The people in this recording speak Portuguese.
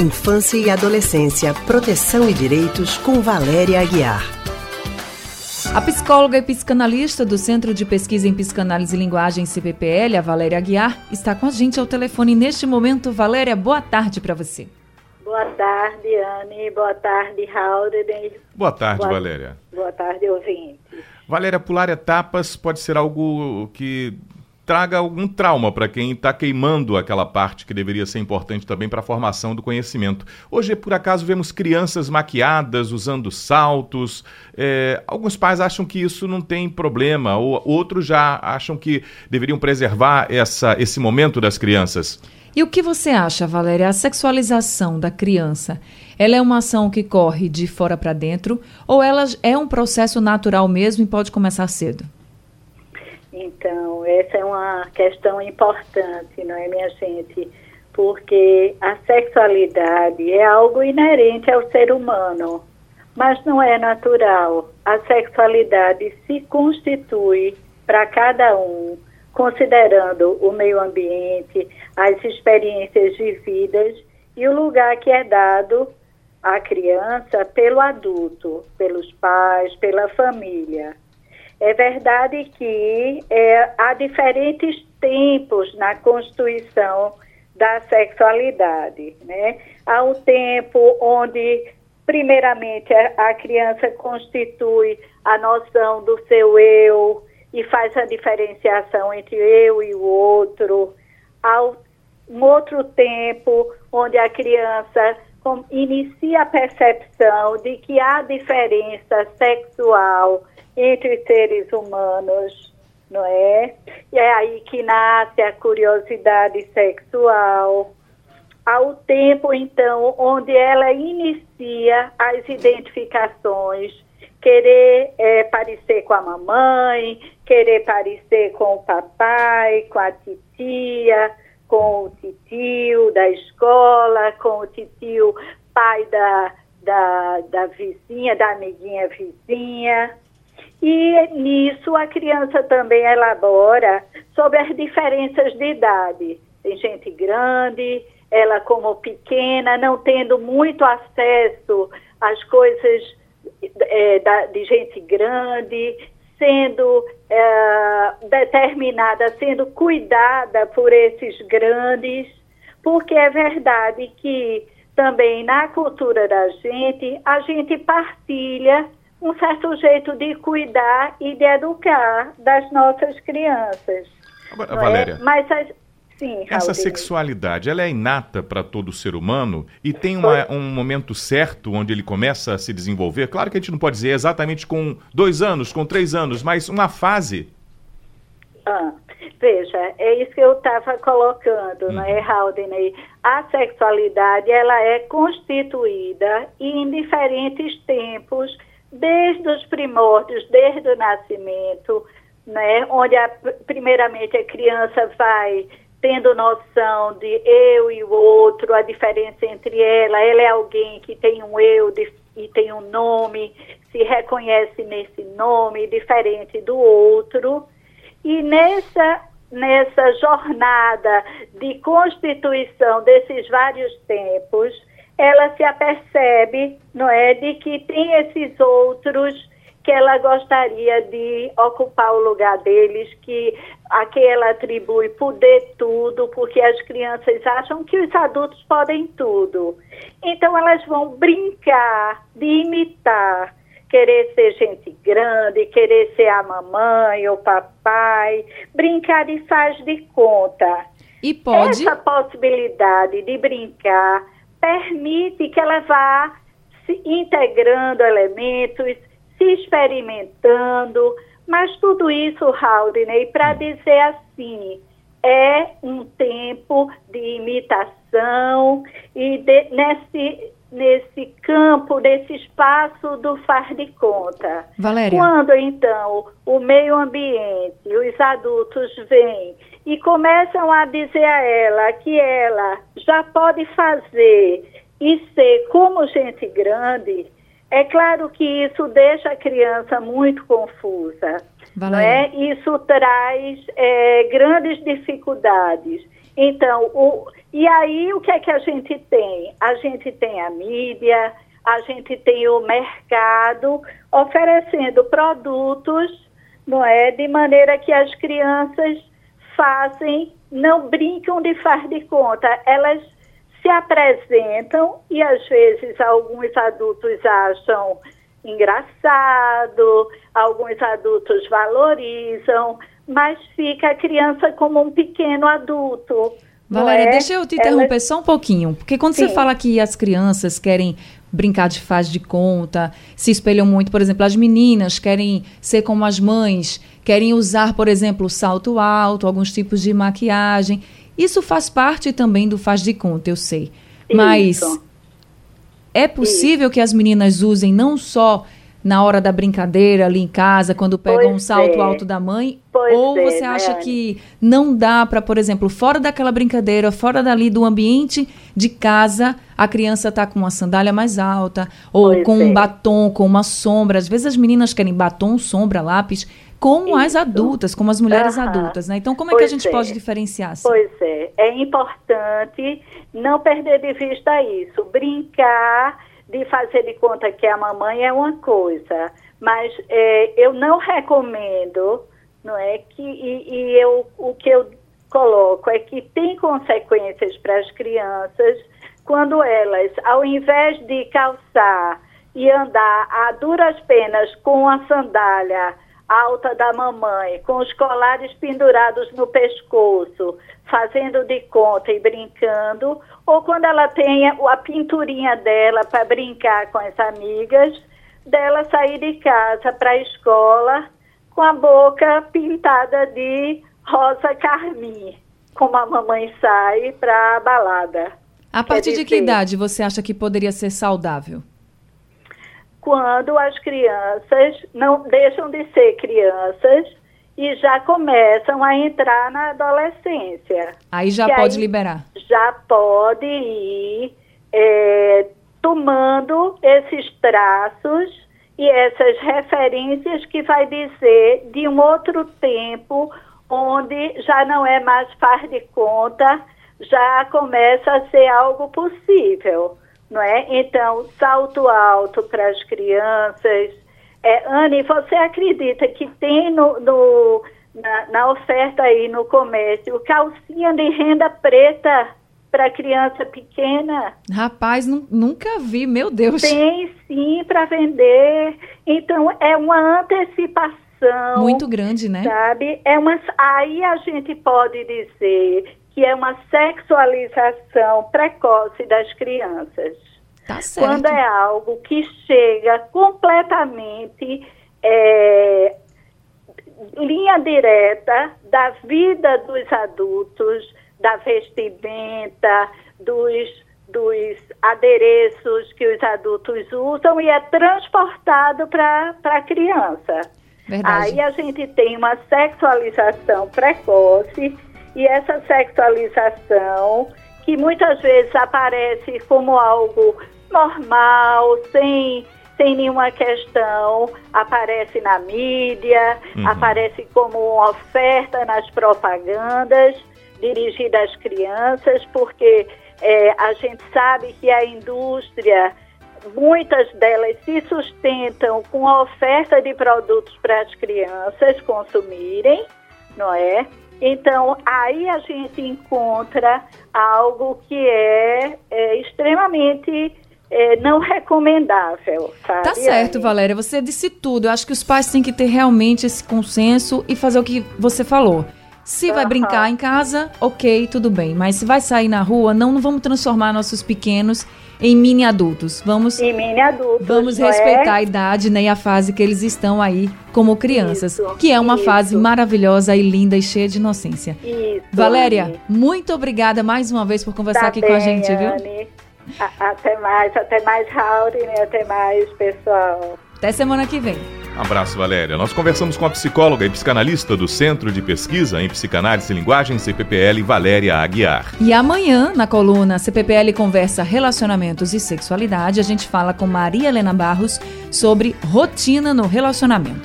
Infância e Adolescência, Proteção e Direitos, com Valéria Aguiar. A psicóloga e psicanalista do Centro de Pesquisa em Psicanálise e Linguagem CPPL, a Valéria Aguiar, está com a gente ao telefone neste momento. Valéria, boa tarde para você. Boa tarde, Anne. Boa tarde, Raul. Boa tarde, boa, Valéria. Boa tarde, ouvinte. Valéria, pular etapas pode ser algo que traga algum trauma para quem está queimando aquela parte que deveria ser importante também para a formação do conhecimento. Hoje, por acaso, vemos crianças maquiadas, usando saltos. É, alguns pais acham que isso não tem problema, ou outros já acham que deveriam preservar essa, esse momento das crianças. E o que você acha, Valéria? A sexualização da criança, ela é uma ação que corre de fora para dentro ou ela é um processo natural mesmo e pode começar cedo? Então, essa é uma questão importante, não é, minha gente? Porque a sexualidade é algo inerente ao ser humano, mas não é natural. A sexualidade se constitui para cada um, considerando o meio ambiente, as experiências vividas e o lugar que é dado à criança pelo adulto, pelos pais, pela família. É verdade que é, há diferentes tempos na constituição da sexualidade, né? Há um tempo onde, primeiramente, a criança constitui a noção do seu eu e faz a diferenciação entre eu e o outro. Há um outro tempo onde a criança inicia a percepção de que há diferença sexual entre seres humanos, não é? E é aí que nasce a curiosidade sexual. Há o tempo, então, onde ela inicia as identificações, querer é, parecer com a mamãe, querer parecer com o papai, com a titia, com o titio da escola, com o titio pai da, da, da vizinha, da amiguinha vizinha. E nisso a criança também elabora sobre as diferenças de idade. Tem gente grande, ela como pequena, não tendo muito acesso às coisas é, da, de gente grande, sendo é, determinada, sendo cuidada por esses grandes, porque é verdade que também na cultura da gente, a gente partilha um certo jeito de cuidar e de educar das nossas crianças. Agora, Valéria, é? mas as, sim, essa sexualidade, ela é inata para todo ser humano e tem uma, um momento certo onde ele começa a se desenvolver? Claro que a gente não pode dizer exatamente com dois anos, com três anos, mas uma fase. Ah, veja, é isso que eu estava colocando, uhum. não é, Haldane? A sexualidade, ela é constituída em diferentes tempos desde os primórdios, desde o nascimento, né, onde a, primeiramente a criança vai tendo noção de eu e o outro, a diferença entre ela, ela é alguém que tem um eu de, e tem um nome, se reconhece nesse nome, diferente do outro. E nessa, nessa jornada de constituição desses vários tempos, ela se apercebe, não é, de que tem esses outros que ela gostaria de ocupar o lugar deles, que a quem ela atribui poder tudo, porque as crianças acham que os adultos podem tudo. Então elas vão brincar de imitar, querer ser gente grande, querer ser a mamãe ou papai, brincar de faz de conta. E pode essa possibilidade de brincar permite que ela vá se integrando elementos, se experimentando, mas tudo isso, Haldane, para dizer assim, é um tempo de imitação e de, nesse, nesse campo, nesse espaço do faz de conta. Valéria. Quando então o meio ambiente, os adultos vêm e começam a dizer a ela que ela já pode fazer e ser como gente grande, é claro que isso deixa a criança muito confusa. É? Isso traz é, grandes dificuldades. Então, o, e aí o que é que a gente tem? A gente tem a mídia, a gente tem o mercado oferecendo produtos, não é, de maneira que as crianças fazem, não brincam de faz de conta, elas se apresentam e às vezes alguns adultos acham engraçado, alguns adultos valorizam, mas fica a criança como um pequeno adulto. Valéria, é? deixa eu te interromper Ela... só um pouquinho, porque quando Sim. você fala que as crianças querem brincar de faz de conta, se espelham muito, por exemplo, as meninas querem ser como as mães, querem usar, por exemplo, salto alto, alguns tipos de maquiagem. Isso faz parte também do faz de conta, eu sei. Mas Isso. é possível Isso. que as meninas usem não só na hora da brincadeira ali em casa, quando pegam pois um salto é. alto da mãe? Pois ou é, você acha né? que não dá para, por exemplo, fora daquela brincadeira, fora dali do ambiente de casa, a criança tá com uma sandália mais alta, ou pois com é. um batom, com uma sombra. Às vezes as meninas querem batom, sombra, lápis, como Isso. as adultas, como as mulheres uhum. adultas, né? Então, como é que a gente é. pode diferenciar? Assim? Pois é, é importante não perder de vista isso. Brincar de fazer de conta que a mamãe é uma coisa, mas é, eu não recomendo, não é que e, e, eu o que eu coloco é que tem consequências para as crianças quando elas, ao invés de calçar e andar a duras penas com a sandália alta da mamãe, com os colares pendurados no pescoço, fazendo de conta e brincando, ou quando ela tem a pinturinha dela para brincar com as amigas, dela sair de casa para a escola com a boca pintada de rosa carmim, como a mamãe sai para a balada. A partir de que idade você acha que poderia ser saudável? Quando as crianças não deixam de ser crianças e já começam a entrar na adolescência. Aí já pode aí liberar. Já pode ir é, tomando esses traços e essas referências que vai dizer de um outro tempo onde já não é mais faz de conta, já começa a ser algo possível não é? Então, salto alto para as crianças. É, Anne, você acredita que tem no, no na, na, oferta aí no comércio calcinha de renda preta para criança pequena? Rapaz, nunca vi, meu Deus. Tem sim para vender. Então, é uma antecipação. Muito grande, né? Sabe? É uma, aí a gente pode dizer que é uma sexualização precoce das crianças. Tá certo. Quando é algo que chega completamente é, linha direta da vida dos adultos, da vestimenta, dos, dos adereços que os adultos usam e é transportado para a criança. Verdade. Aí a gente tem uma sexualização precoce e essa sexualização que muitas vezes aparece como algo normal, sem, sem nenhuma questão, aparece na mídia, uhum. aparece como uma oferta nas propagandas dirigidas às crianças, porque é, a gente sabe que a indústria, muitas delas se sustentam com a oferta de produtos para as crianças consumirem, não é? Então, aí a gente encontra algo que é, é extremamente é, não recomendável, sabe? Tá certo, Valéria. Você disse tudo. Eu acho que os pais têm que ter realmente esse consenso e fazer o que você falou. Se vai brincar em casa, ok, tudo bem. Mas se vai sair na rua, não, não vamos transformar nossos pequenos em mini adultos. Vamos em mini adultos. Vamos respeitar é? a idade né, e a fase que eles estão aí como crianças, isso, que é uma isso. fase maravilhosa e linda e cheia de inocência. Isso, Valéria, muito obrigada mais uma vez por conversar tá aqui bem, com a gente, viu? até mais, até mais, Raul, né? Até mais, pessoal. Até semana que vem. Abraço, Valéria. Nós conversamos com a psicóloga e psicanalista do Centro de Pesquisa em Psicanálise e Linguagem, CPPL, Valéria Aguiar. E amanhã, na coluna CPPL Conversa Relacionamentos e Sexualidade, a gente fala com Maria Helena Barros sobre rotina no relacionamento.